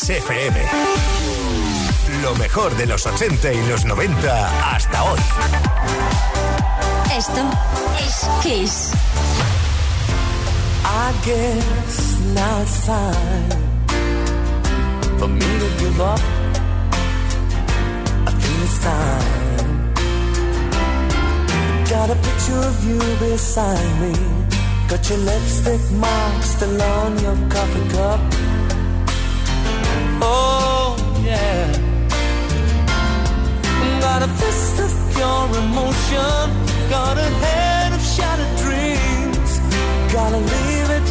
Kiss FM. Lo mejor de los 80 y los 90 hasta hoy. Esto es Kiss. I guess now it's time for me to give up. I think it's time. Got a picture of you beside me. Got your lipstick mark still on your coffee cup. Oh, yeah. Got a fist of pure emotion. Got a head of shattered dreams. Gotta leave it,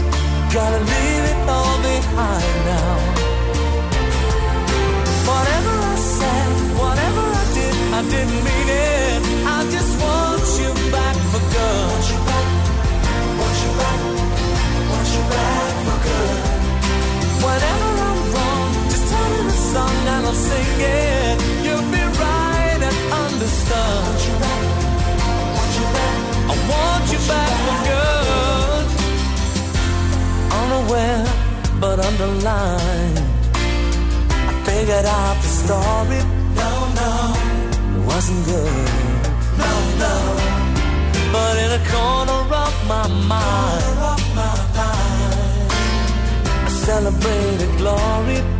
gotta leave it all behind now. Whatever I said, whatever I did, I didn't mean it. I just want you back for good. Want you back, want you back, for good. Whenever song and I'll sing it. You'll be right and understood. Want you back, want you back, I want you back for good. Unaware, but underlined. I figured out the story. No, no, it wasn't good. No, no. But in a corner of my mind, I celebrated glory.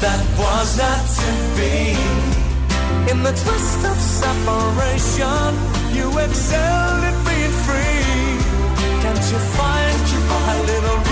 That was not to be. In the twist of separation, you excelled at being free. Can't you find a little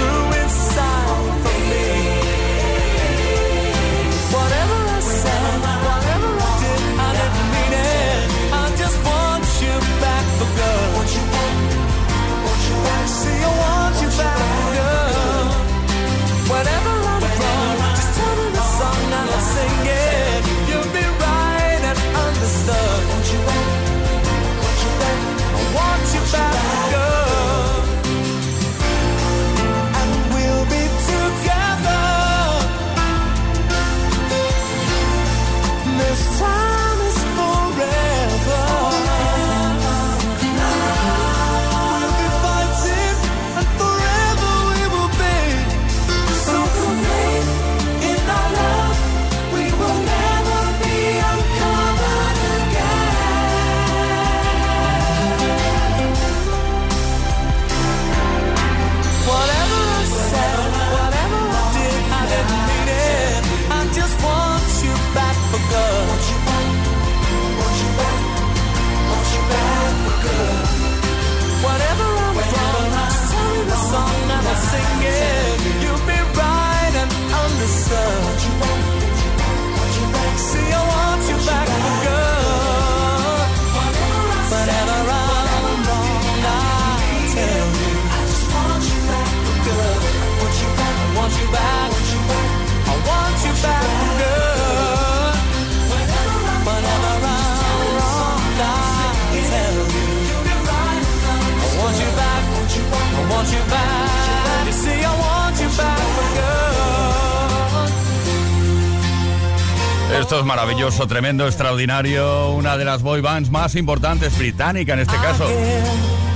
Esto es maravilloso, tremendo, extraordinario. Una de las boy bands más importantes, británica en este caso.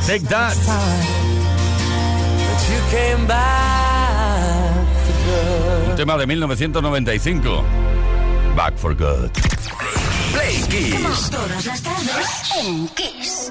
Take That. Un tema de 1995. Back for Good. Play Kiss. Todas las tardes en Kiss.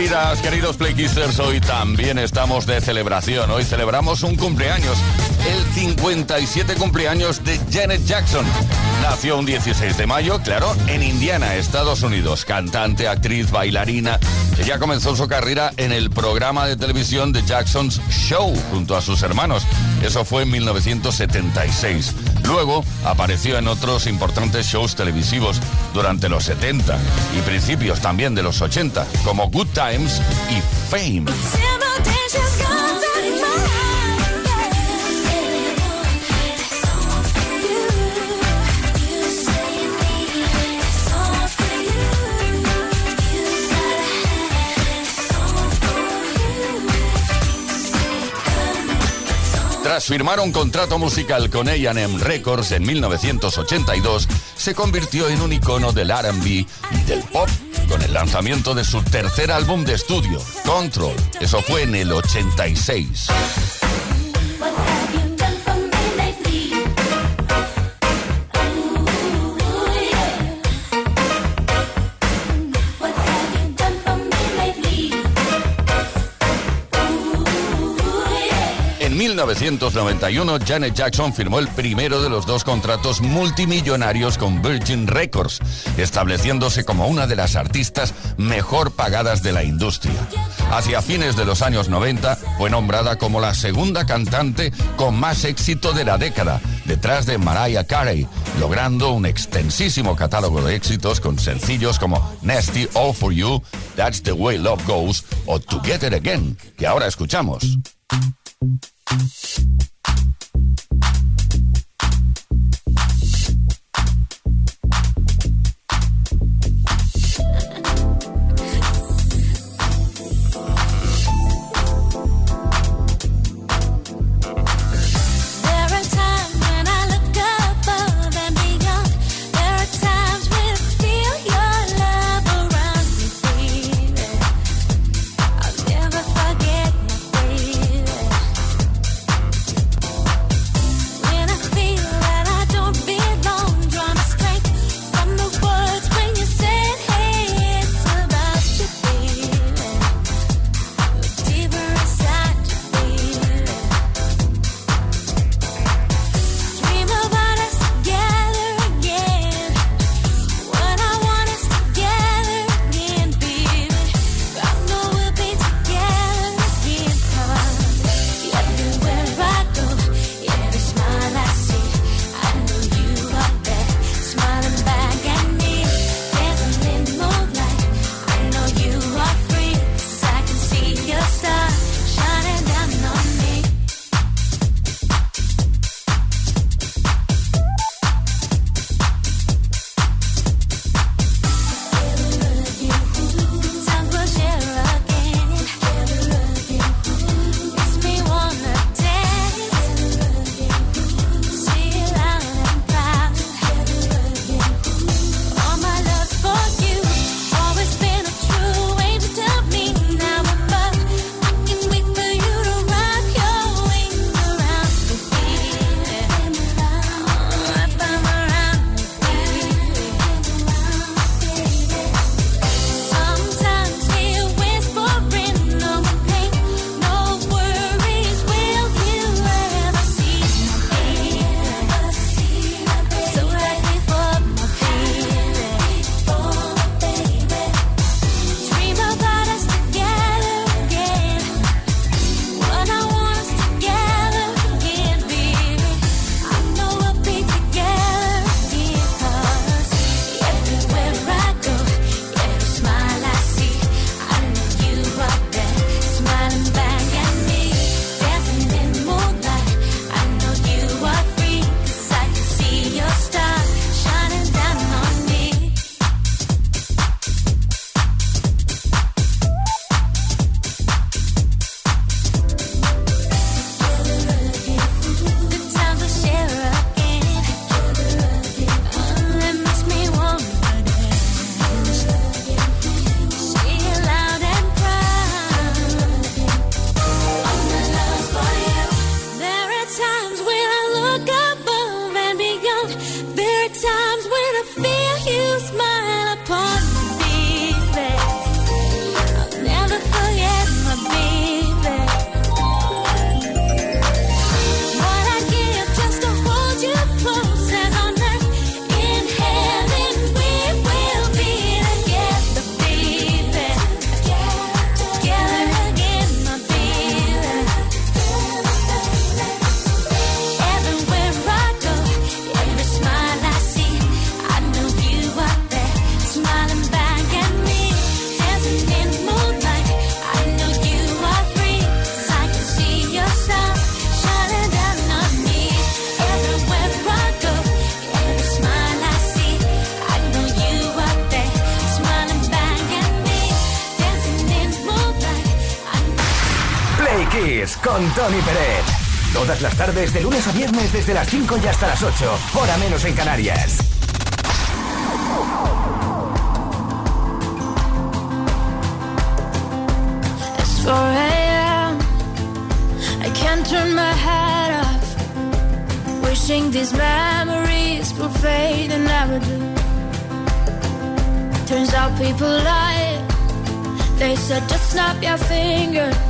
Queridos Playkissers, hoy también estamos de celebración. Hoy celebramos un cumpleaños, el 57 cumpleaños de Janet Jackson. Nació un 16 de mayo, claro, en Indiana, Estados Unidos. Cantante, actriz, bailarina. Ella comenzó su carrera en el programa de televisión de Jackson's Show junto a sus hermanos. Eso fue en 1976. Luego apareció en otros importantes shows televisivos durante los 70 y principios también de los 80, como Good Times y Fame. Tras firmar un contrato musical con AM Records en 1982, se convirtió en un icono del RB y del pop con el lanzamiento de su tercer álbum de estudio, Control. Eso fue en el 86. 1991, Janet Jackson firmó el primero de los dos contratos multimillonarios con Virgin Records, estableciéndose como una de las artistas mejor pagadas de la industria. Hacia fines de los años 90, fue nombrada como la segunda cantante con más éxito de la década, detrás de Mariah Carey, logrando un extensísimo catálogo de éxitos con sencillos como Nasty All For You, That's the Way Love Goes o Together Again, que ahora escuchamos. しん。Desde las 5 y hasta las 8. Hora menos en Canarias. It's 4 a.m. I can't turn my head off. Wishing these memories will fade and never do. Turns out people lie. They said just snap your fingers.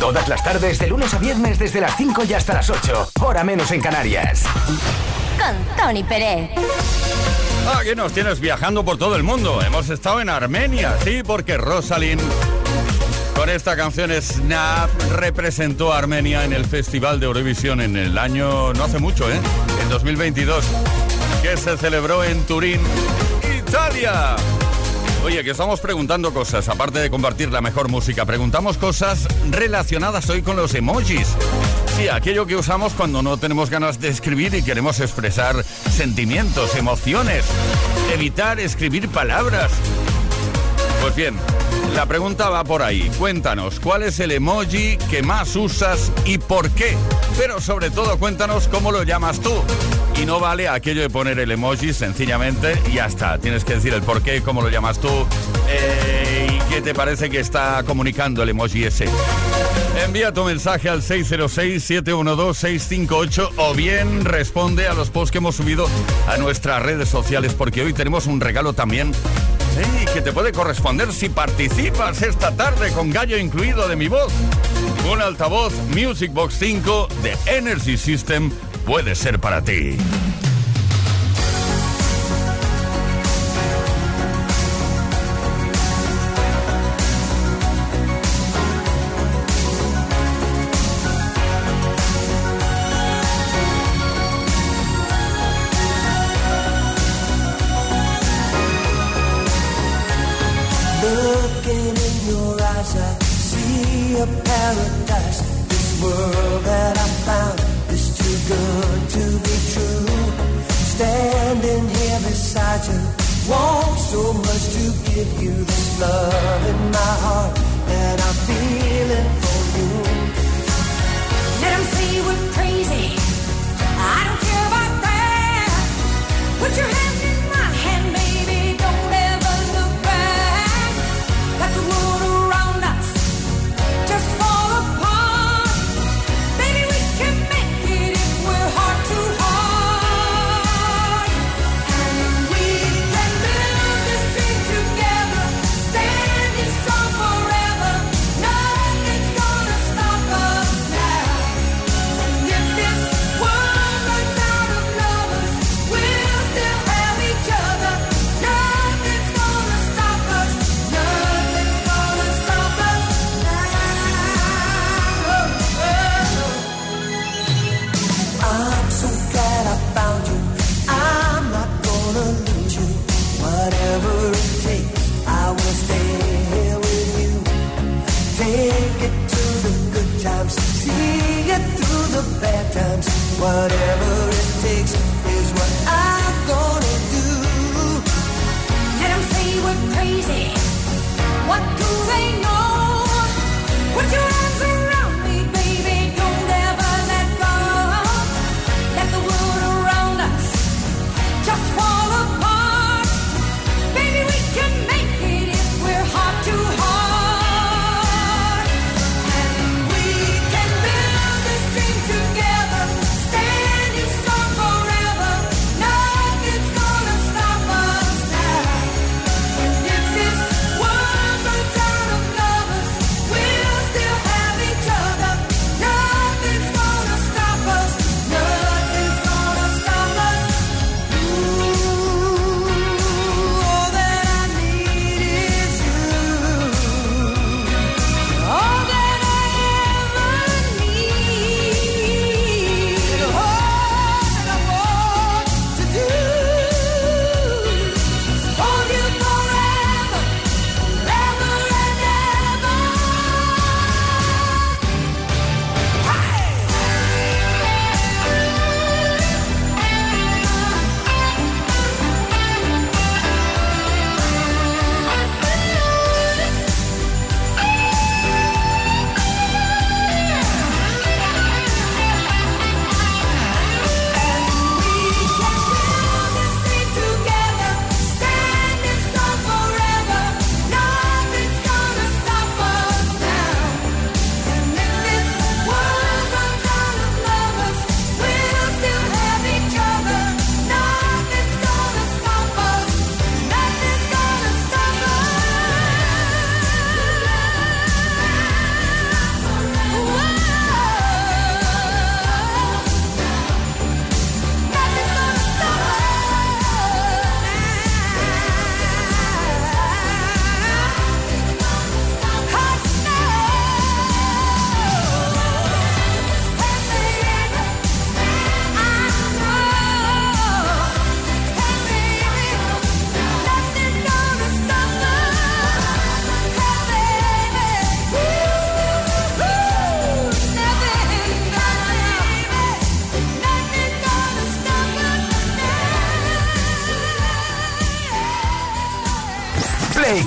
Todas las tardes, de lunes a viernes, desde las 5 y hasta las 8. Hora menos en Canarias. Con Tony Pérez. Aquí nos tienes viajando por todo el mundo. Hemos estado en Armenia, sí, porque Rosalind con esta canción Snap representó a Armenia en el Festival de Eurovisión en el año, no hace mucho, ¿eh? En 2022, que se celebró en Turín, Italia. Oye, que estamos preguntando cosas, aparte de compartir la mejor música, preguntamos cosas relacionadas hoy con los emojis. Sí, aquello que usamos cuando no tenemos ganas de escribir y queremos expresar sentimientos, emociones. Evitar escribir palabras. Pues bien, la pregunta va por ahí. Cuéntanos, ¿cuál es el emoji que más usas y por qué? Pero sobre todo cuéntanos cómo lo llamas tú. Y no vale aquello de poner el emoji sencillamente y ya está. Tienes que decir el por qué, cómo lo llamas tú eh, y qué te parece que está comunicando el emoji ese. Envía tu mensaje al 606-712-658 o bien responde a los posts que hemos subido a nuestras redes sociales porque hoy tenemos un regalo también ¡Ey! que te puede corresponder si participas esta tarde con gallo incluido de mi voz. Un altavoz Music Box 5 de Energy System puede ser para ti. It's so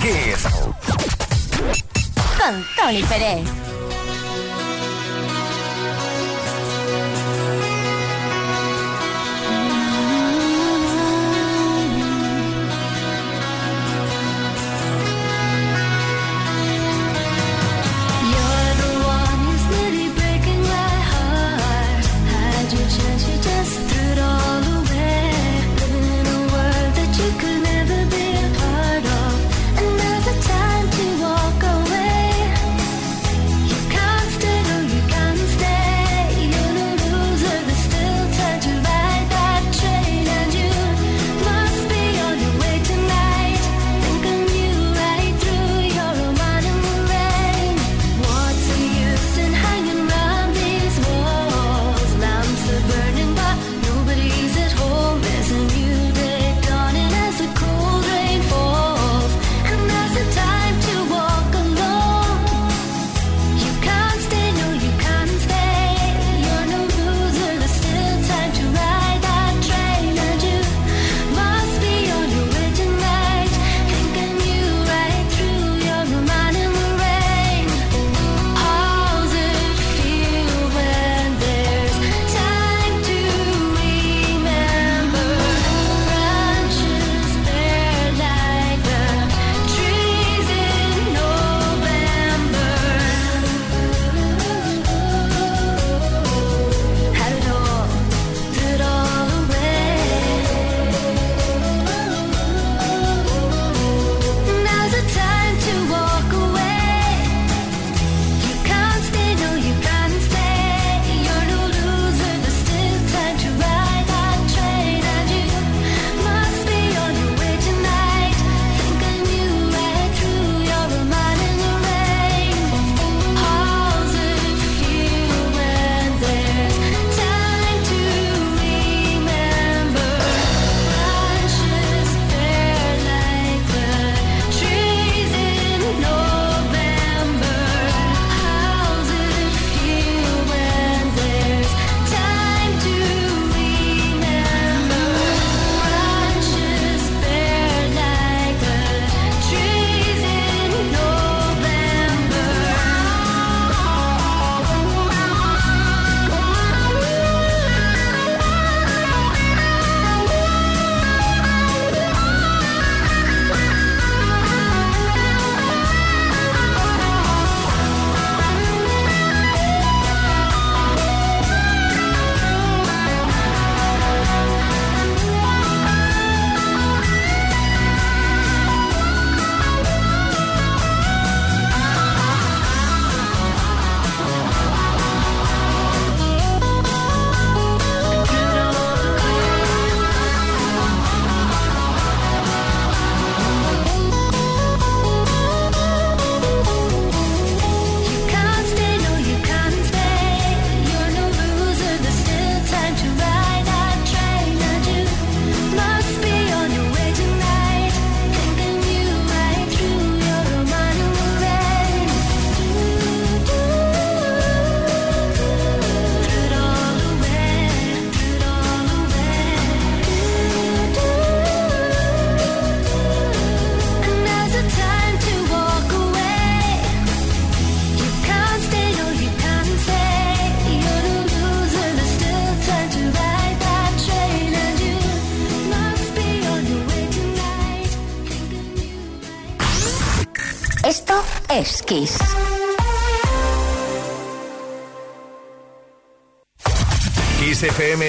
Kiss. Con Tony Pérez.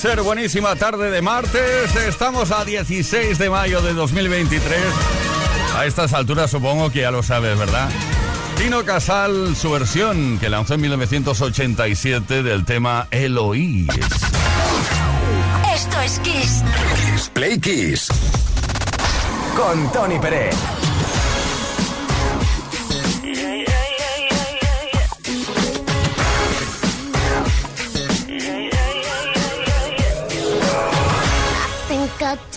Kaiser, buenísima tarde de martes. Estamos a 16 de mayo de 2023. A estas alturas supongo que ya lo sabes, ¿verdad? Tino Casal, su versión que lanzó en 1987 del tema Eloís. Esto es Kiss. Kiss Play Kiss. Con Tony Pérez.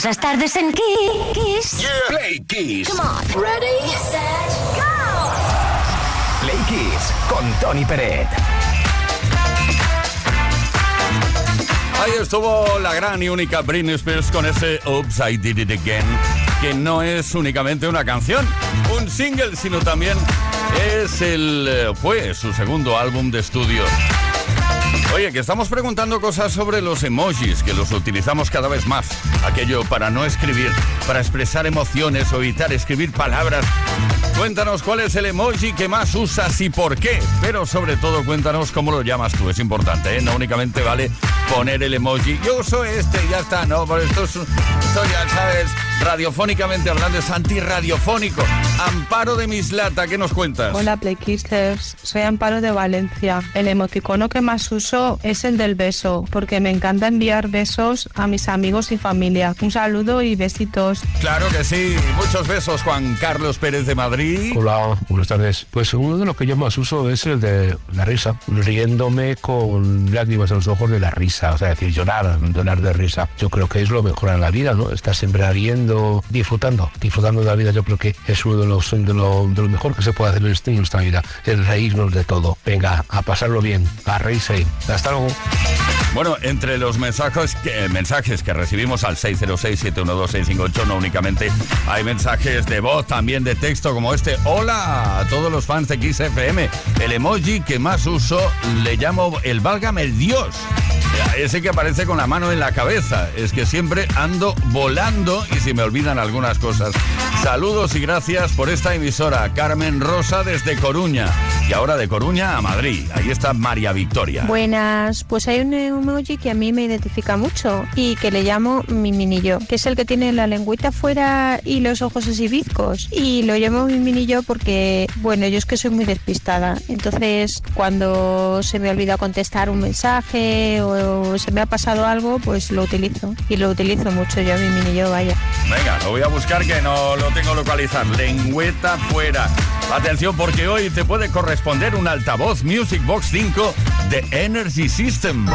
Todas las tardes en Kiss. Play Kiss. Come on. Ready, set, go. Play Kiss con Tony Peret. Ahí estuvo la gran y única Britney Spears con ese Oops, I Did It Again, que no es únicamente una canción, un single, sino también es el eh, fue su segundo álbum de estudio. Oye, que estamos preguntando cosas sobre los emojis, que los utilizamos cada vez más. Aquello para no escribir, para expresar emociones o evitar escribir palabras. Cuéntanos cuál es el emoji que más usas y por qué. Pero sobre todo cuéntanos cómo lo llamas tú. Es importante, ¿eh? No únicamente vale poner el emoji. Yo uso este y ya está, ¿no? Por esto, es, esto ya sabes, radiofónicamente hablando es antirradiofónico. Amparo de Mislata, ¿qué nos cuentas? Hola Playkisters, soy Amparo de Valencia. El emoticono que más uso es el del beso, porque me encanta enviar besos a mis amigos y familia. Un saludo y besitos. Claro que sí, muchos besos Juan Carlos Pérez de Madrid. Hola, buenas tardes. Pues uno de los que yo más uso es el de la risa, riéndome con lágrimas en los ojos de la risa, o sea, decir, llorar, llorar de risa. Yo creo que es lo mejor en la vida, ¿no? Estar siempre riendo, disfrutando, disfrutando de la vida. Yo creo que es uno de los, de lo, de lo mejor que se puede hacer en nuestra vida, el reírnos de todo. Venga, a pasarlo bien, a reírse. Hasta luego. Bueno, entre los mensajes que, mensajes que recibimos al 606-712-658, no únicamente hay mensajes de voz, también de texto como este. Hola a todos los fans de XFM. El emoji que más uso le llamo el válgame el Dios. Ese que aparece con la mano en la cabeza. Es que siempre ando volando y se me olvidan algunas cosas. Saludos y gracias por esta emisora. Carmen Rosa desde Coruña. Y ahora de Coruña a Madrid. Ahí está María Victoria. Buenas, pues hay un emoji que a mí me identifica mucho y que le llamo mi minillo, que es el que tiene la lengüita afuera y los ojos así bizcos. Y lo llamo mi minillo porque, bueno, yo es que soy muy despistada. Entonces, cuando se me olvida contestar un mensaje o se me ha pasado algo, pues lo utilizo. Y lo utilizo mucho yo, mi minillo, vaya. Venga, lo voy a buscar que no lo tengo localizar. Lengüeta fuera. Atención porque hoy te puede corresponder un altavoz Music Box 5 de Energy System.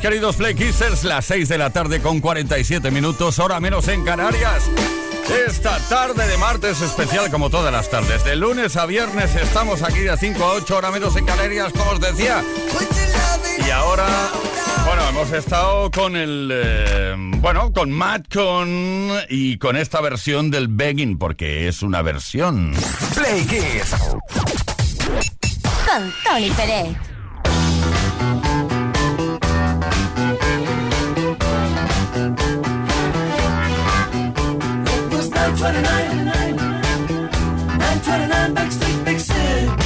queridos Play Las 6 de la tarde con 47 minutos, hora menos en Canarias. Esta tarde de martes especial como todas las tardes. De lunes a viernes estamos aquí de 5 a 8, hora menos en Canarias, como os decía. Y ahora, bueno, hemos estado con el, eh, bueno, con Matt con y con esta versión del Begging, porque es una versión. Play Kiss. Con Tony Pérez. 929, 929, 929 Backstreet Big City.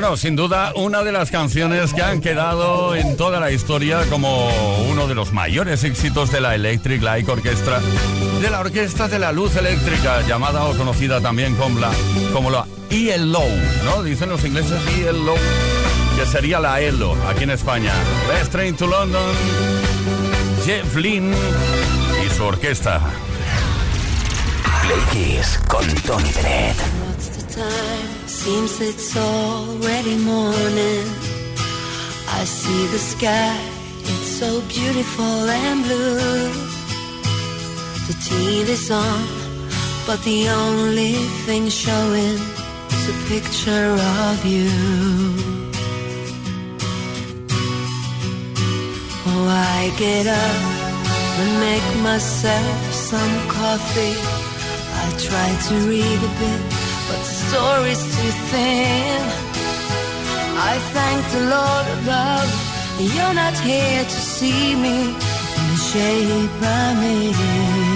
Bueno, sin duda, una de las canciones que han quedado en toda la historia como uno de los mayores éxitos de la Electric Light Orchestra, de la Orquesta de la Luz Eléctrica, llamada o conocida también como la, como la ELO, ¿no? Dicen los ingleses ELO, que sería la ELO aquí en España. Best Train to London, Jeff Lynne y su orquesta. Play Kiss con Tony Bennett. Seems it's already morning. I see the sky, it's so beautiful and blue. The TV's on, but the only thing showing is a picture of you. Oh, I get up and make myself some coffee. I try to read a bit, but the story's too thin. I thank the Lord above, you're not here to see me in the shape I'm in.